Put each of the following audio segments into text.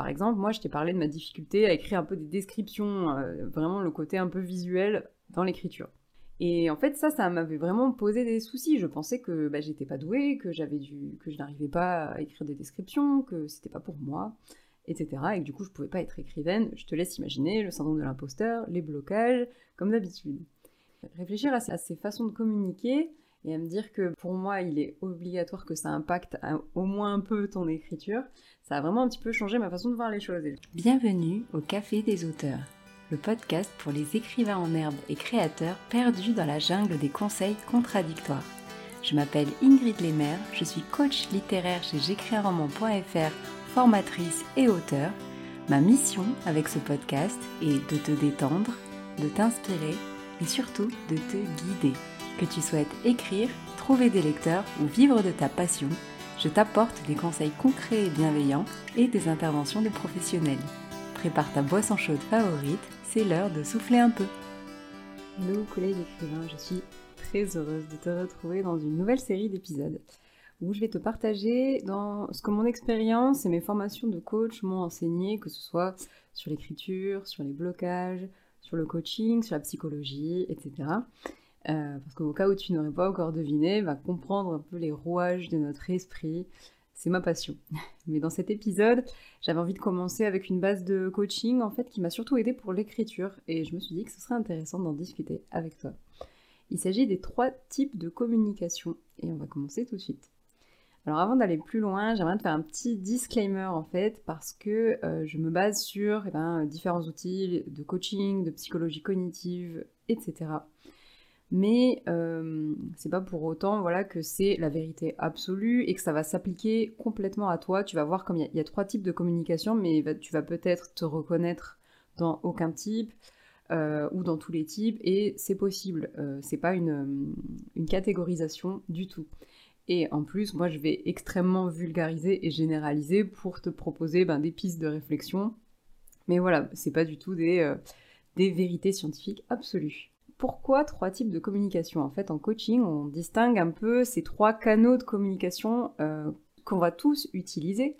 par exemple, moi, je t'ai parlé de ma difficulté à écrire un peu des descriptions, vraiment le côté un peu visuel dans l'écriture. Et en fait, ça, ça m'avait vraiment posé des soucis. Je pensais que bah, j'étais pas douée, que j'avais dû, que je n'arrivais pas à écrire des descriptions, que c'était pas pour moi, etc. Et du coup, je pouvais pas être écrivaine. Je te laisse imaginer le syndrome de l'imposteur, les blocages, comme d'habitude. Réfléchir à ces façons de communiquer et à me dire que pour moi, il est obligatoire que ça impacte au moins un peu ton écriture, ça a vraiment un petit peu changé ma façon de voir les choses. Bienvenue au Café des auteurs le podcast pour les écrivains en herbe et créateurs perdus dans la jungle des conseils contradictoires. Je m'appelle Ingrid Lemaire, je suis coach littéraire chez j'écrisunroman.fr, formatrice et auteur. Ma mission avec ce podcast est de te détendre, de t'inspirer et surtout de te guider. Que tu souhaites écrire, trouver des lecteurs ou vivre de ta passion, je t'apporte des conseils concrets et bienveillants et des interventions de professionnels. Prépare ta boisson chaude favorite c'est l'heure de souffler un peu. Hello collègues écrivains, je suis très heureuse de te retrouver dans une nouvelle série d'épisodes où je vais te partager dans ce que mon expérience et mes formations de coach m'ont enseigné, que ce soit sur l'écriture, sur les blocages, sur le coaching, sur la psychologie, etc. Euh, parce qu'au cas où tu n'aurais pas encore deviné, comprendre un peu les rouages de notre esprit, c'est ma passion. Mais dans cet épisode, j'avais envie de commencer avec une base de coaching en fait qui m'a surtout aidé pour l'écriture et je me suis dit que ce serait intéressant d'en discuter avec toi. Il s'agit des trois types de communication et on va commencer tout de suite. Alors avant d'aller plus loin, j'aimerais te faire un petit disclaimer en fait parce que euh, je me base sur eh ben, différents outils de coaching, de psychologie cognitive, etc mais euh, c'est pas pour autant voilà que c'est la vérité absolue et que ça va s'appliquer complètement à toi. Tu vas voir comme il y, a trois types de communication, mais tu vas peut-être te reconnaître dans aucun type euh, ou dans tous les types, et c'est possible. Euh, c'est pas une, catégorisation du tout. Et en plus, moi, je vais extrêmement vulgariser et généraliser pour te proposer ben, des pistes de réflexion. Mais voilà, c'est pas du tout des, des vérités scientifiques absolues. Pourquoi trois types de communication En fait, en coaching, on distingue un peu ces trois canaux de communication euh, qu'on va tous utiliser,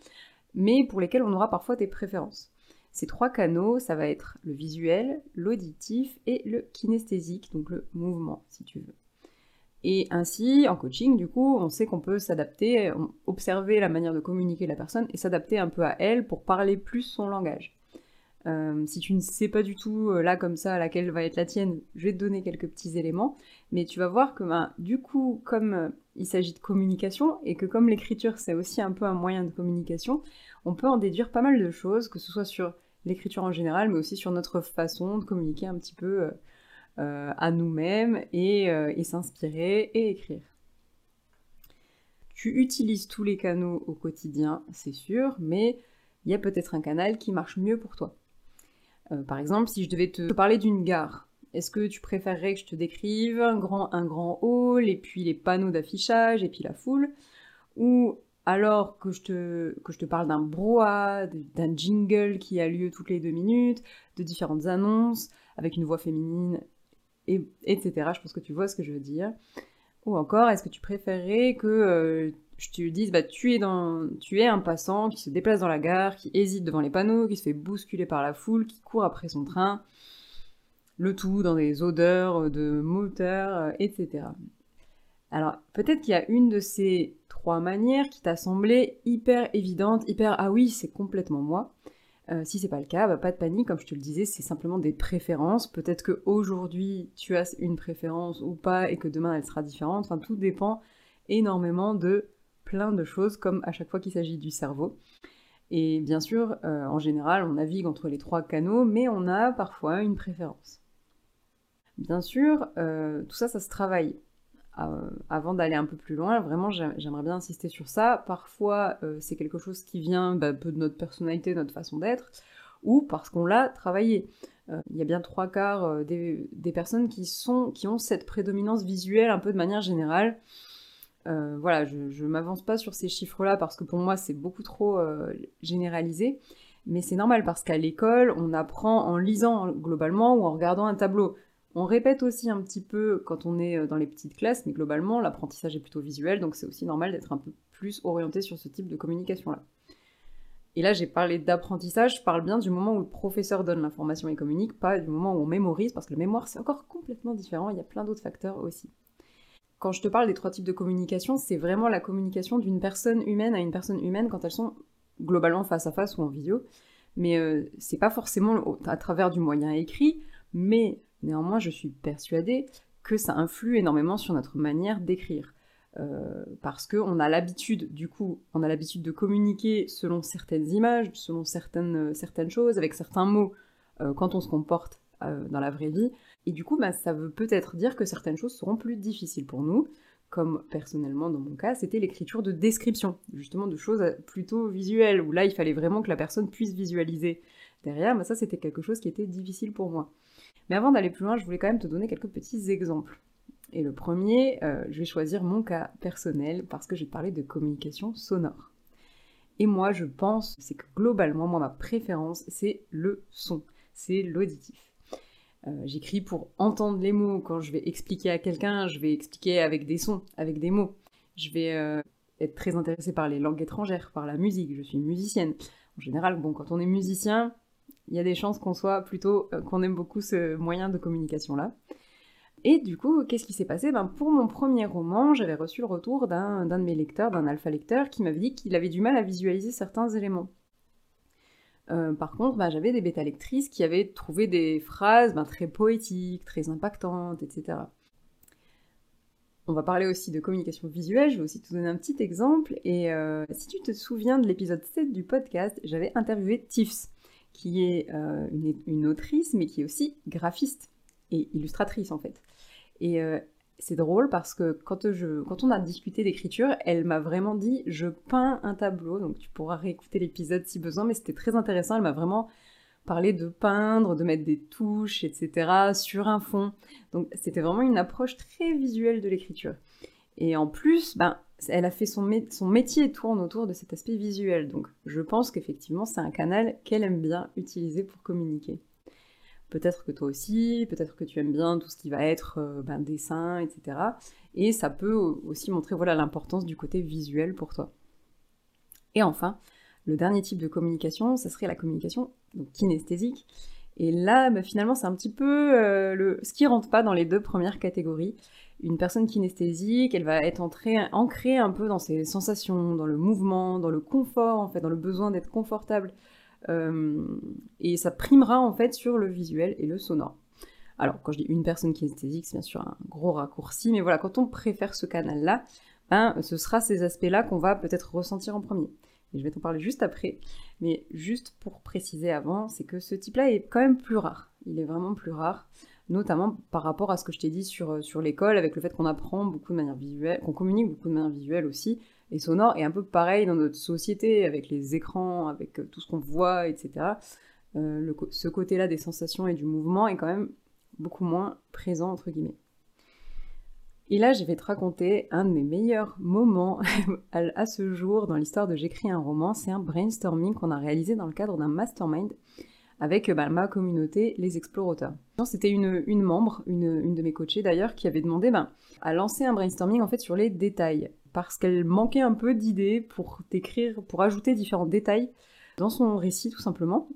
mais pour lesquels on aura parfois des préférences. Ces trois canaux, ça va être le visuel, l'auditif et le kinesthésique, donc le mouvement, si tu veux. Et ainsi, en coaching, du coup, on sait qu'on peut s'adapter, observer la manière de communiquer la personne et s'adapter un peu à elle pour parler plus son langage. Euh, si tu ne sais pas du tout euh, là comme ça laquelle va être la tienne, je vais te donner quelques petits éléments, mais tu vas voir que ben, du coup, comme euh, il s'agit de communication et que comme l'écriture c'est aussi un peu un moyen de communication, on peut en déduire pas mal de choses, que ce soit sur l'écriture en général, mais aussi sur notre façon de communiquer un petit peu à nous-mêmes et, et s'inspirer et écrire. Tu utilises tous les canaux au quotidien, c'est sûr, mais il y a peut-être un canal qui marche mieux pour toi. Euh, par exemple, si je devais te parler d'une gare, est-ce que tu préférerais que je te décrive un grand, un grand hall, et puis les panneaux d'affichage, et puis la foule? Ou alors que je te, que je te parle d'un brouhaha, d'un jingle qui a lieu toutes les deux minutes, de différentes annonces, avec une voix féminine, et, etc. Je pense que tu vois ce que je veux dire. Ou encore, est-ce que tu préférerais que euh, te dise, bah, tu, es dans, tu es un passant qui se déplace dans la gare, qui hésite devant les panneaux, qui se fait bousculer par la foule, qui court après son train, le tout dans des odeurs de moteur, euh, etc. Alors, peut-être qu'il y a une de ces trois manières qui t'a semblé hyper évidente, hyper ah oui, c'est complètement moi. Euh, si c'est pas le cas, bah, pas de panique, comme je te le disais, c'est simplement des préférences. Peut-être qu'aujourd'hui tu as une préférence ou pas et que demain elle sera différente. Enfin, tout dépend énormément de plein de choses, comme à chaque fois qu'il s'agit du cerveau. Et bien sûr, euh, en général, on navigue entre les trois canaux, mais on a parfois une préférence. Bien sûr, euh, tout ça, ça se travaille. Euh, avant d'aller un peu plus loin, vraiment, j'aimerais bien insister sur ça. Parfois, c'est quelque chose qui vient bah, peu de notre personnalité, notre façon d'être, ou parce qu'on l'a travaillé. Il y a bien trois quarts des, des, personnes qui, sont, qui ont cette prédominance visuelle un peu de manière générale. Euh, voilà, je ne m'avance pas sur ces chiffres-là parce que pour moi c'est beaucoup trop euh, généralisé. Mais c'est normal parce qu'à l'école, on apprend en lisant globalement ou en regardant un tableau. On répète aussi un petit peu quand on est euh, dans les petites classes, mais globalement, l'apprentissage est plutôt visuel, donc c'est aussi normal d'être un peu plus orienté sur ce type de communication-là. Et là, j'ai parlé d'apprentissage, je parle bien du moment où le professeur donne l'information et communique, pas du moment où on mémorise, parce que le mémoire, c'est encore complètement différent, il y a plein d'autres facteurs aussi. Quand je te parle des trois types de communication, c'est vraiment la communication d'une personne humaine à une personne humaine quand elles sont globalement face à face ou en vidéo. Mais euh, c'est pas forcément à travers du moyen écrit, mais néanmoins, je suis persuadée que ça influe énormément sur notre manière d'écrire. Euh, parce qu'on a l'habitude, du coup, on a l'habitude de communiquer selon certaines images, selon certaines, euh, choses, avec certains mots, euh, quand on se comporte dans la vraie vie. Et du coup, bah, ça veut peut-être dire que certaines choses seront plus difficiles pour nous, comme personnellement dans mon cas, c'était l'écriture de description, justement de choses plutôt visuelles, où là, il fallait vraiment que la personne puisse visualiser derrière, mais ça, c'était quelque chose qui était difficile pour moi. Mais avant d'aller plus loin, je voulais quand même te donner quelques petits exemples. Et le premier, euh, je vais choisir mon cas personnel parce que j'ai parlé de communication sonore. Et moi, je pense, c'est que globalement, moi, ma préférence, c'est le son, c'est l'auditif. Euh, j'écris pour entendre les mots. Quand je vais expliquer à quelqu'un, je vais expliquer avec des sons, avec des mots. Je vais euh, être très intéressée par les langues étrangères, par la musique. Je suis musicienne. En général, quand on est musicien, il y a des chances qu'on soit plutôt, qu'on aime beaucoup ce moyen de communication-là. Et du coup, qu'est-ce qui s'est passé? Ben, Pour mon premier roman, j'avais reçu le retour d'un de mes lecteurs, d'un alpha lecteur, qui m'avait dit qu'il avait du mal à visualiser certains éléments. Euh, par contre, ben, j'avais des bêta lectrices qui avaient trouvé des phrases ben, très poétiques, très impactantes, etc. On va parler aussi de communication visuelle, je vais aussi te donner un petit exemple. Et euh, si tu te souviens de l'épisode 7 du podcast, j'avais interviewé Tiffs, qui est euh, une, autrice, mais qui est aussi graphiste et illustratrice en fait. C'est drôle parce que quand, on a discuté d'écriture, elle m'a vraiment dit je peins un tableau, donc tu pourras réécouter l'épisode si besoin, mais c'était très intéressant, elle m'a vraiment parlé de peindre, de mettre des touches, etc. sur un fond. Donc c'était vraiment une approche très visuelle de l'écriture. Et en plus, ben, elle a fait son, son métier tourne autour de cet aspect visuel. Donc je pense qu'effectivement c'est un canal qu'elle aime bien utiliser pour communiquer. Peut-être que toi aussi, peut-être que tu aimes bien tout ce qui va être euh, ben, dessin, etc. Et ça peut aussi montrer voilà l'importance du côté visuel pour toi. Et enfin, le dernier type de communication, ça serait la communication kinesthésique. Et là, ben, finalement, c'est un petit peu euh, le... ce qui rentre pas dans les deux premières catégories. Une personne kinesthésique, elle va être ancrée un peu dans ses sensations, dans le mouvement, dans le confort, en fait, dans le besoin d'être confortable et ça primera en fait sur le visuel et le sonore. Alors, quand je dis une personne kinesthésique, c'est bien sûr un gros raccourci, mais voilà, quand on préfère ce canal-là, ben, ce sera ces aspects-là qu'on va peut-être ressentir en premier. Et je vais t'en parler juste après. Mais juste pour préciser avant, c'est que ce type-là est quand même plus rare. Il est vraiment plus rare, notamment par rapport à ce que je t'ai dit sur, euh, sur l'école, avec le fait qu'on apprend beaucoup de manière visuelle, qu'on communique beaucoup de manière visuelle aussi et sonore est un peu pareil dans notre société, avec les écrans, avec euh, tout ce qu'on voit, etc. Euh, ce côté-là des sensations et du mouvement est quand même beaucoup moins présent, entre guillemets. Et là, je vais te raconter un de mes meilleurs moments à ce jour dans l'histoire de J'écris un roman. C'est un brainstorming qu'on a réalisé dans le cadre d'un mastermind avec bah, ma communauté, les explorateurs. C'était une, membre, une, une, de mes coachées d'ailleurs, qui avait demandé ben, à lancer un brainstorming en fait sur les détails parce qu'elle manquait un peu d'idées pour décrire, pour ajouter différents détails dans son récit tout simplement.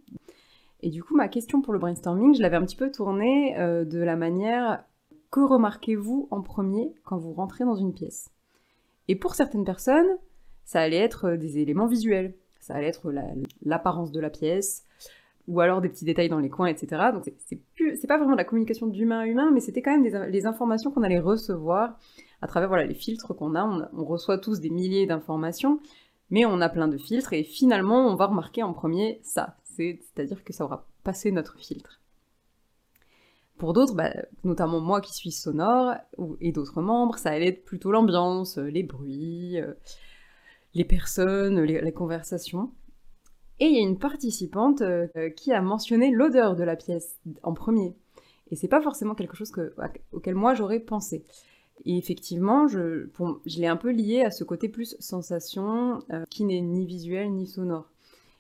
Et du coup, ma question pour le brainstorming, je l'avais un petit peu tournée euh, de la manière que remarquez-vous en premier quand vous rentrez dans une pièce? Et pour certaines personnes, ça allait être euh, des éléments visuels, ça allait être l'apparence de la pièce, ou alors des petits détails dans les coins, etc. Donc c'est pas vraiment de la communication d'humain à humain, mais c'était quand même des, les informations qu'on allait recevoir à travers voilà, les filtres qu'on a. On, reçoit tous des milliers d'informations, mais on a plein de filtres et finalement on va remarquer en premier ça. C'est-à-dire que ça aura passé notre filtre. Pour d'autres, bah, notamment moi qui suis sonore et d'autres membres, ça allait être plutôt l'ambiance, les bruits, euh, les personnes, les, conversations. Et il y a une participante euh, qui a mentionné l'odeur de la pièce en premier. Et c'est pas forcément quelque chose auquel moi j'aurais pensé. Et effectivement, je, je l'ai un peu lié à ce côté plus sensation euh, qui n'est ni visuel ni sonore.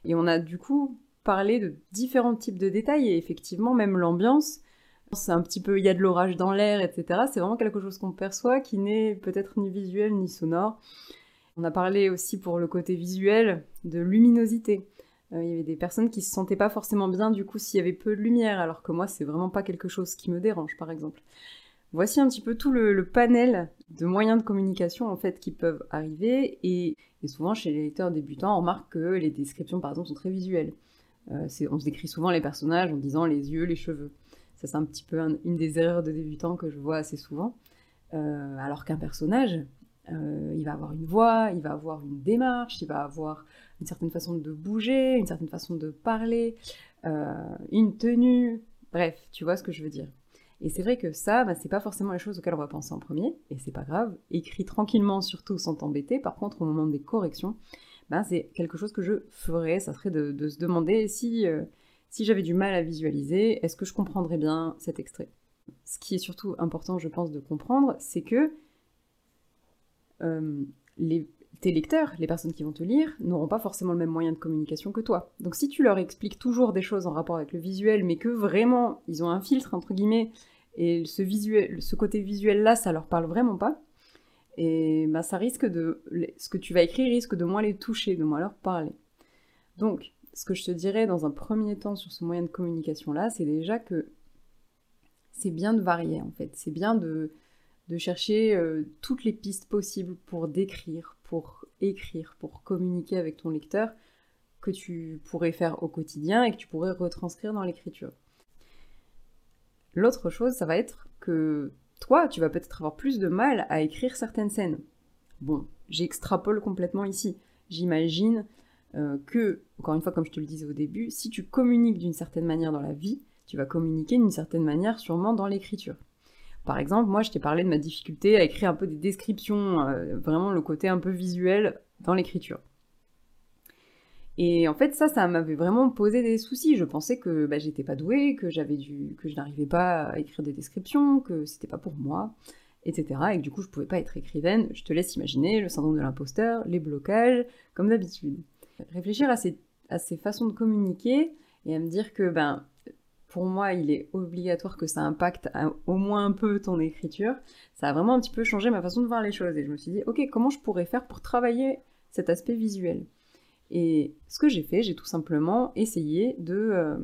Et on a du coup parlé de différents types de détails et effectivement même l'ambiance. C'est un petit peu, il y a de l'orage dans l'air, etc. C'est vraiment quelque chose qu'on perçoit qui n'est peut-être ni visuel ni sonore. On a parlé aussi pour le côté visuel de luminosité. Il y avait des personnes qui se sentaient pas forcément bien du coup s'il y avait peu de lumière, alors que moi c'est vraiment pas quelque chose qui me dérange par exemple. Voici un petit peu tout le, panel de moyens de communication en fait qui peuvent arriver et, souvent chez les lecteurs débutants on remarque que les descriptions par exemple sont très visuelles. on se décrit souvent les personnages en disant les yeux, les cheveux. Ça c'est un petit peu une des erreurs de débutants que je vois assez souvent. alors qu'un personnage, il va avoir une voix, il va avoir une démarche, il va avoir une certaine façon de bouger, une certaine façon de parler, euh, une tenue, bref, tu vois ce que je veux dire. Et c'est vrai que ça, bah, c'est pas forcément les choses auxquelles on va penser en premier, et c'est pas grave. Écrit tranquillement, surtout sans t'embêter. Par contre, au moment des corrections, bah, c'est quelque chose que je ferais. Ça serait de, se demander si, euh, si j'avais du mal à visualiser, est-ce que je comprendrais bien cet extrait? Ce qui est surtout important, je pense, de comprendre, c'est que euh, les, tes lecteurs, les personnes qui vont te lire, n'auront pas forcément le même moyen de communication que toi. Donc si tu leur expliques toujours des choses en rapport avec le visuel, mais que vraiment ils ont un filtre entre guillemets, et ce, visuel, ce côté visuel là, ça leur parle vraiment pas, et bah, ça risque de, ce que tu vas écrire risque de moins les toucher, de moins leur parler. Donc, ce que je te dirais dans un premier temps sur ce moyen de communication là, c'est déjà que c'est bien de varier en fait, c'est bien de de chercher euh, toutes les pistes possibles pour décrire, pour écrire, pour communiquer avec ton lecteur que tu pourrais faire au quotidien et que tu pourrais retranscrire dans l'écriture. L'autre chose, ça va être que toi, tu vas peut-être avoir plus de mal à écrire certaines scènes. Bon, j'extrapole complètement ici. J'imagine euh, que, encore une fois, comme je te le disais au début, si tu communiques d'une certaine manière dans la vie, tu vas communiquer d'une certaine manière sûrement dans l'écriture. Par exemple, moi, je t'ai parlé de ma difficulté à écrire un peu des descriptions, euh, vraiment le côté un peu visuel dans l'écriture. Et en fait, ça, ça m'avait vraiment posé des soucis. Je pensais que bah, j'étais pas douée, que j'avais dû, que je n'arrivais pas à écrire des descriptions, que c'était pas pour moi, etc. Et que du coup, je pouvais pas être écrivaine. Je te laisse imaginer le syndrome de l'imposteur, les blocages, comme d'habitude. Réfléchir à ces, à ces façons de communiquer et à me dire que ben pour moi, il est obligatoire que ça impacte au moins un peu ton écriture. Ça a vraiment un petit peu changé ma façon de voir les choses. Et je me suis dit, ok, comment je pourrais faire pour travailler cet aspect visuel? Et ce que j'ai fait, j'ai tout simplement essayé de euh,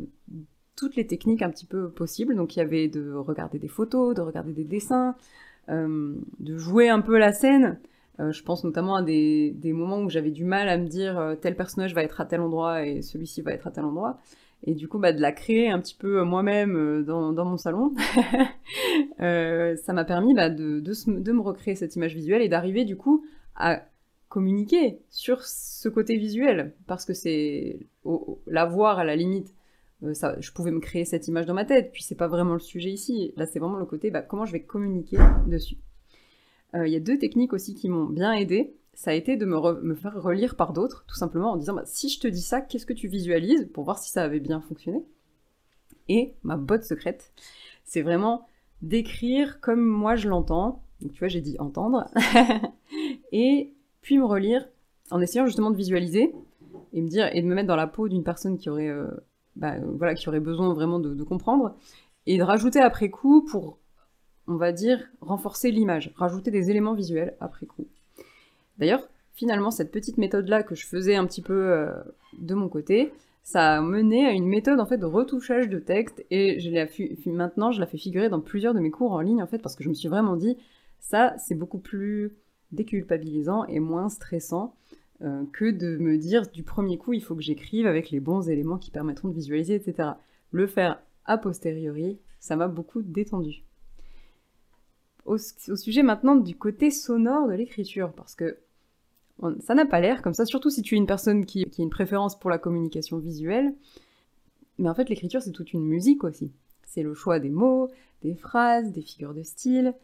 toutes les techniques un petit peu possibles. Donc il y avait de regarder des photos, de regarder des dessins, euh, de jouer un peu la scène. Euh, je pense notamment à des moments où j'avais du mal à me dire tel personnage va être à tel endroit et celui-ci va être à tel endroit et du coup bah, de la créer un petit peu euh, moi-même euh, dans, mon salon, euh, ça m'a permis bah, de, me recréer cette image visuelle et d'arriver du coup à communiquer sur ce côté visuel, parce que c'est la voir à la limite. je pouvais me créer cette image dans ma tête, puis c'est pas vraiment le sujet ici. Là, c'est vraiment le côté bah, comment je vais communiquer dessus. Il y a deux techniques aussi qui m'ont bien aidé ça a été de me, faire relire par d'autres, tout simplement en disant bah, si je te dis ça, qu'est-ce que tu visualises pour voir si ça avait bien fonctionné? Et ma botte secrète, c'est vraiment d'écrire comme moi je l'entends. Donc tu vois, j'ai dit entendre. et puis me relire en essayant justement de visualiser et me de me mettre dans la peau d'une personne qui aurait euh, bah, voilà qui aurait besoin vraiment de, de, comprendre et de rajouter après coup pour on va dire renforcer l'image, rajouter des éléments visuels après coup. D'ailleurs, finalement, cette petite méthode-là que je faisais un petit peu euh, de mon côté, ça a mené à une méthode en fait de retouchage de texte et je maintenant je la fais figurer dans plusieurs de mes cours en ligne en fait parce que je me suis vraiment dit ça c'est beaucoup plus déculpabilisant et moins stressant euh, que de me dire du premier coup il faut que j'écrive avec les bons éléments qui permettront de visualiser etc. Le faire a posteriori ça m'a beaucoup détendu. au sujet maintenant du côté sonore de l'écriture parce que ça n'a pas l'air comme ça, surtout si tu es une personne qui, a une préférence pour la communication visuelle. Mais en fait, l'écriture, c'est toute une musique aussi. C'est le choix des mots, des phrases, des figures de style.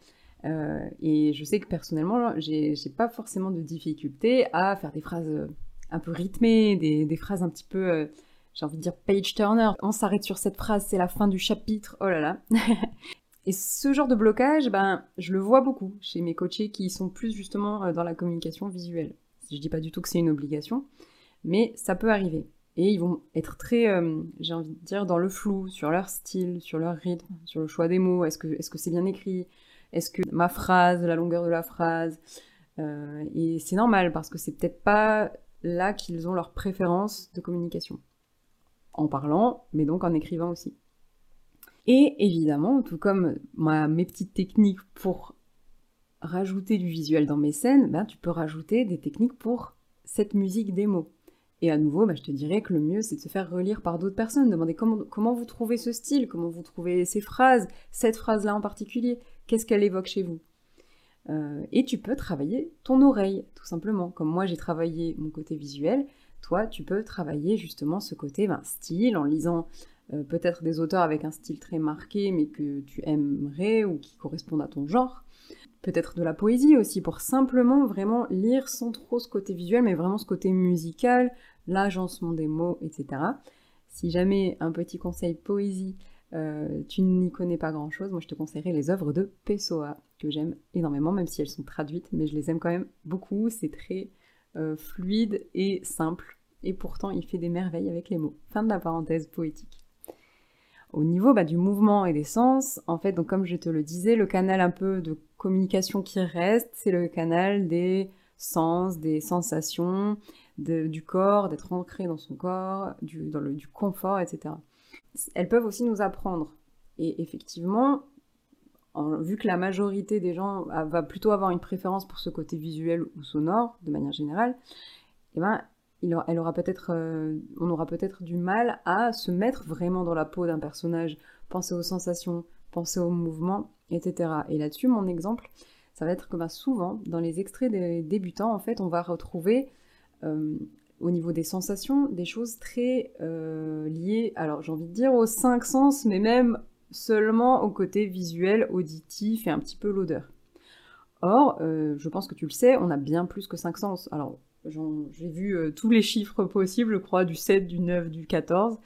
Euh, et je sais que personnellement, j'ai pas forcément de difficulté à faire des phrases euh, un peu rythmées, des, phrases un petit peu, euh, j'ai envie de dire page turner. On s'arrête sur cette phrase, c'est la fin du chapitre. Oh là là. et ce genre de blocage, ben, je le vois beaucoup chez mes coachés qui sont plus justement dans la communication visuelle. Je dis pas du tout que c'est une obligation, mais ça peut arriver. Et ils vont être très, euh, j'ai envie de dire, dans le flou sur leur style, sur leur rythme, sur le choix des mots. Est-ce que c'est -ce bien écrit? Est-ce que ma phrase, la longueur de la phrase euh, Et c'est normal parce que c'est peut-être pas là qu'ils ont leur préférence de communication. en parlant, mais donc en écrivant aussi. Et évidemment, tout comme mes petites techniques pour rajouter du visuel dans mes scènes, ben, tu peux rajouter des techniques pour cette musique des mots. Et à nouveau, ben, je te dirais que le mieux, c'est de se faire relire par d'autres personnes, demander comment, comment vous trouvez ce style, comment vous trouvez ces phrases, cette phrase-là en particulier, qu'est-ce qu'elle évoque chez vous? Euh, et tu peux travailler ton oreille, tout simplement. Comme moi, j'ai travaillé mon côté visuel, toi, tu peux travailler justement ce côté ben, style en lisant euh, peut-être des auteurs avec un style très marqué, mais que tu aimerais ou qui correspondent à ton genre. Peut-être de la poésie aussi, pour simplement vraiment lire sans trop ce côté visuel, mais vraiment ce côté musical, l'agencement des mots, etc. Si jamais un petit conseil poésie, euh, tu n'y connais pas grand-chose, moi je te conseillerais les œuvres de Pessoa, que j'aime énormément, même si elles sont traduites, mais je les aime quand même beaucoup, c'est très euh, fluide et simple, et pourtant il fait des merveilles avec les mots. Fin de la parenthèse poétique. Au niveau bah, du mouvement et des sens, en fait, donc comme je te le disais, le canal un peu de communication qui reste, c'est le canal des sens, des sensations, du corps, d'être ancré dans son corps, du, confort, etc. Elles peuvent aussi nous apprendre. Et effectivement, vu que la majorité des gens va plutôt avoir une préférence pour ce côté visuel ou sonore, de manière générale, eh ben, elle aura peut-être, euh, on aura peut-être du mal à se mettre vraiment dans la peau d'un personnage, penser aux sensations, penser aux mouvements, etc. Et là-dessus, mon exemple, ça va être que bah, souvent, dans les extraits des débutants, en fait, on va retrouver euh, au niveau des sensations des choses très euh, liées, alors j'ai envie de dire aux cinq sens, mais même seulement au côté visuel, auditif et un petit peu l'odeur. Or, je pense que tu le sais, on a bien plus que cinq sens. Alors, j'ai vu euh, tous les chiffres possibles, je crois, du 7, du 9, du 14.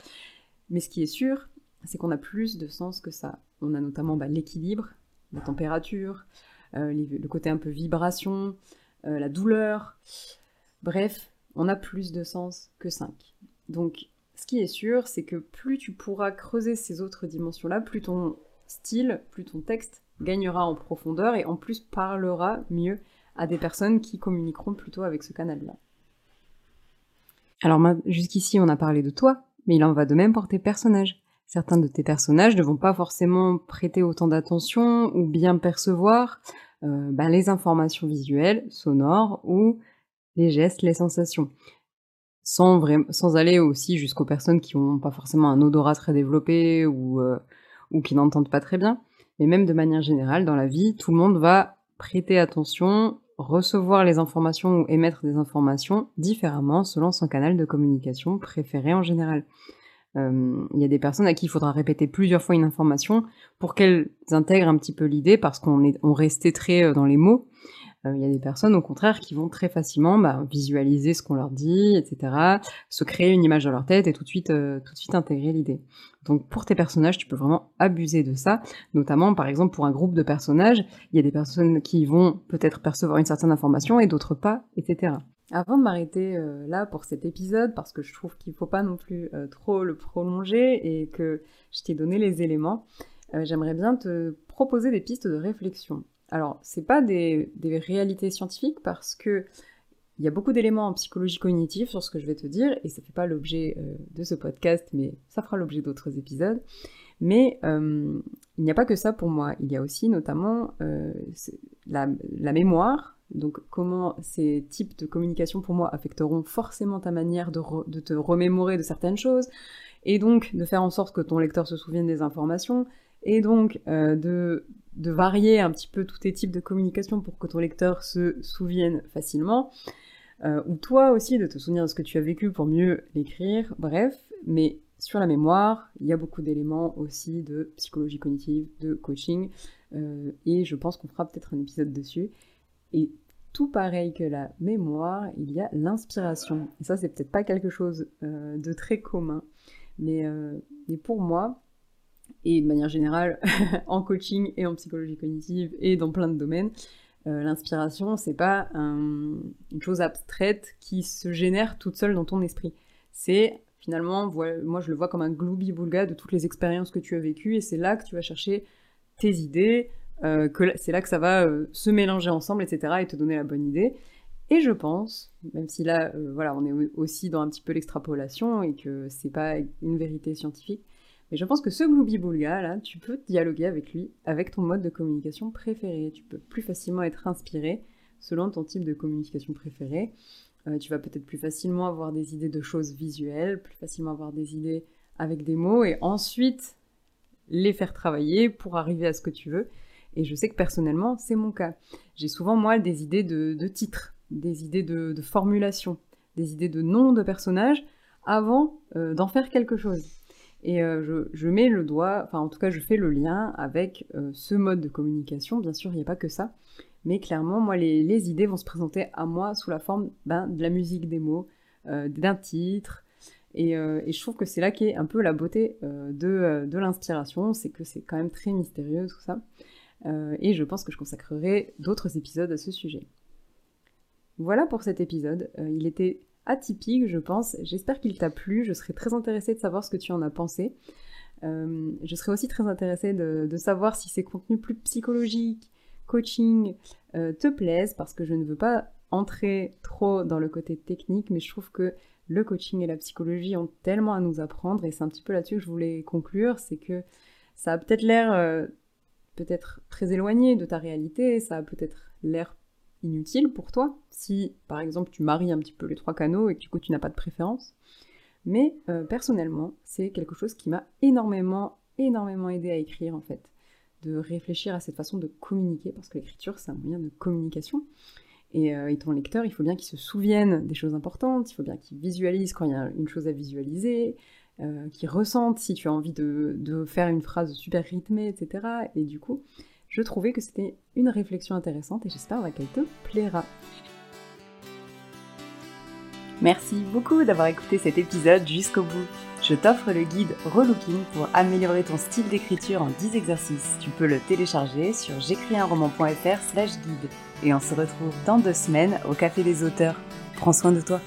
Mais ce qui est sûr, c'est qu'on a plus de sens que ça. On a notamment bah, l'équilibre, la température, euh, le côté un peu vibration, euh, la douleur. Bref, on a plus de sens que 5. Donc, ce qui est sûr, c'est que plus tu pourras creuser ces autres dimensions-là, plus ton style, plus ton texte gagnera en profondeur et en plus parlera mieux à des personnes qui communiqueront plutôt avec ce canal-là. Alors jusqu'ici, on a parlé de toi, mais il en va de même pour tes personnages. Certains de tes personnages ne vont pas forcément prêter autant d'attention ou bien percevoir euh, ben, les informations visuelles, sonores ou les gestes, les sensations. Sans, aller aussi jusqu'aux personnes qui n'ont pas forcément un odorat très développé euh, ou qui n'entendent pas très bien. Mais même de manière générale, dans la vie, tout le monde va prêter attention recevoir les informations ou émettre des informations différemment selon son canal de communication préféré en général. Euh, il y a des personnes à qui il faudra répéter plusieurs fois une information pour qu'elles intègrent un petit peu l'idée parce qu'on est on restait très euh, dans les mots euh, il y a des personnes au contraire qui vont très facilement bah, visualiser ce qu'on leur dit, etc., se créer une image dans leur tête et tout de suite, tout de suite intégrer l'idée. Donc pour tes personnages, tu peux vraiment abuser de ça, notamment par exemple pour un groupe de personnages, il y a des personnes qui vont peut-être percevoir une certaine information et d'autres pas, etc. Avant de m'arrêter euh, là pour cet épisode, parce que je trouve qu'il ne faut pas non plus trop le prolonger et que je t'ai donné les éléments, j'aimerais bien te proposer des pistes de réflexion. Alors, c'est pas des, réalités scientifiques parce que il y a beaucoup d'éléments en psychologie cognitive sur ce que je vais te dire, et ça fait pas l'objet euh, de ce podcast, mais ça fera l'objet d'autres épisodes. Mais euh, il n'y a pas que ça pour moi. Il y a aussi notamment euh, la, mémoire, donc comment ces types de communication pour moi affecteront forcément ta manière de, te remémorer de certaines choses, et donc de faire en sorte que ton lecteur se souvienne des informations, et donc de de varier un petit peu tous tes types de communication pour que ton lecteur se souvienne facilement, euh, ou toi aussi de te souvenir de ce que tu as vécu pour mieux l'écrire, bref, mais sur la mémoire, il y a beaucoup d'éléments aussi de psychologie cognitive, de coaching, euh, et je pense qu'on fera peut-être un épisode dessus. Et tout pareil que la mémoire, il y a l'inspiration. Et ça, c'est peut-être pas quelque chose euh, de très commun, mais, mais pour moi, et de manière générale en coaching et en psychologie cognitive et dans plein de domaines, euh, l'inspiration, c'est pas une chose abstraite qui se génère toute seule dans ton esprit. C'est finalement, moi je le vois comme un gloubi-boulga de toutes les expériences que tu as vécues et c'est là que tu vas chercher tes idées, euh, que c'est là que ça va euh, se mélanger ensemble, etc. et te donner la bonne idée. Et je pense, même si là, euh, voilà, on est aussi dans un petit peu l'extrapolation et que c'est pas une vérité scientifique, mais je pense que ce Glooby Boulga, là, tu peux dialoguer avec lui, avec ton mode de communication préféré. Tu peux plus facilement être inspiré selon ton type de communication préféré. Tu vas peut-être plus facilement avoir des idées de choses visuelles, plus facilement avoir des idées avec des mots, et ensuite les faire travailler pour arriver à ce que tu veux. Et je sais que personnellement, c'est mon cas. J'ai souvent, moi, des idées de, titres, des idées de, formulation, des idées de noms de personnages avant euh, d'en faire quelque chose. Et euh, je, mets le doigt, enfin en tout cas je fais le lien avec euh, ce mode de communication. Bien sûr, il n'y a pas que ça. Mais clairement, moi, les, idées vont se présenter à moi sous la forme ben, de la musique des mots, d'un titre. Et, je trouve que c'est là qu'est un peu la beauté de, de l'inspiration, c'est que c'est quand même très mystérieux tout ça. Euh, et je pense que je consacrerai d'autres épisodes à ce sujet. Voilà pour cet épisode. Euh, il était atypique, je pense. J'espère qu'il t'a plu. Je serais très intéressée de savoir ce que tu en as pensé. Euh, je serais aussi très intéressée de, savoir si ces contenus plus psychologiques, coaching, te plaisent, parce que je ne veux pas entrer trop dans le côté technique, mais je trouve que le coaching et la psychologie ont tellement à nous apprendre, et c'est un petit peu là-dessus que je voulais conclure, c'est que ça a peut-être l'air peut-être très éloigné de ta réalité, ça a peut-être l'air inutile pour toi, si par exemple tu maries un petit peu les trois canaux et du coup tu n'as pas de préférence. Mais euh, personnellement, c'est quelque chose qui m'a énormément, énormément aidé à écrire en fait, de réfléchir à cette façon de communiquer, parce que l'écriture c'est un moyen de communication. Et, euh, et, ton lecteur, il faut bien qu'il se souvienne des choses importantes, il faut bien qu'il visualise quand il y a une chose à visualiser, euh, qui ressentent si tu as envie de, faire une phrase super rythmée, etc. Et du coup, je trouvais que c'était une réflexion intéressante et j'espère qu'elle te plaira. Merci beaucoup d'avoir écouté cet épisode jusqu'au bout. Je t'offre le guide Relooking pour améliorer ton style d'écriture en 10 exercices. Tu peux le télécharger sur j'écrisunroman.fr slash guide. Et on se retrouve dans deux semaines au Café des auteurs. Prends soin de toi.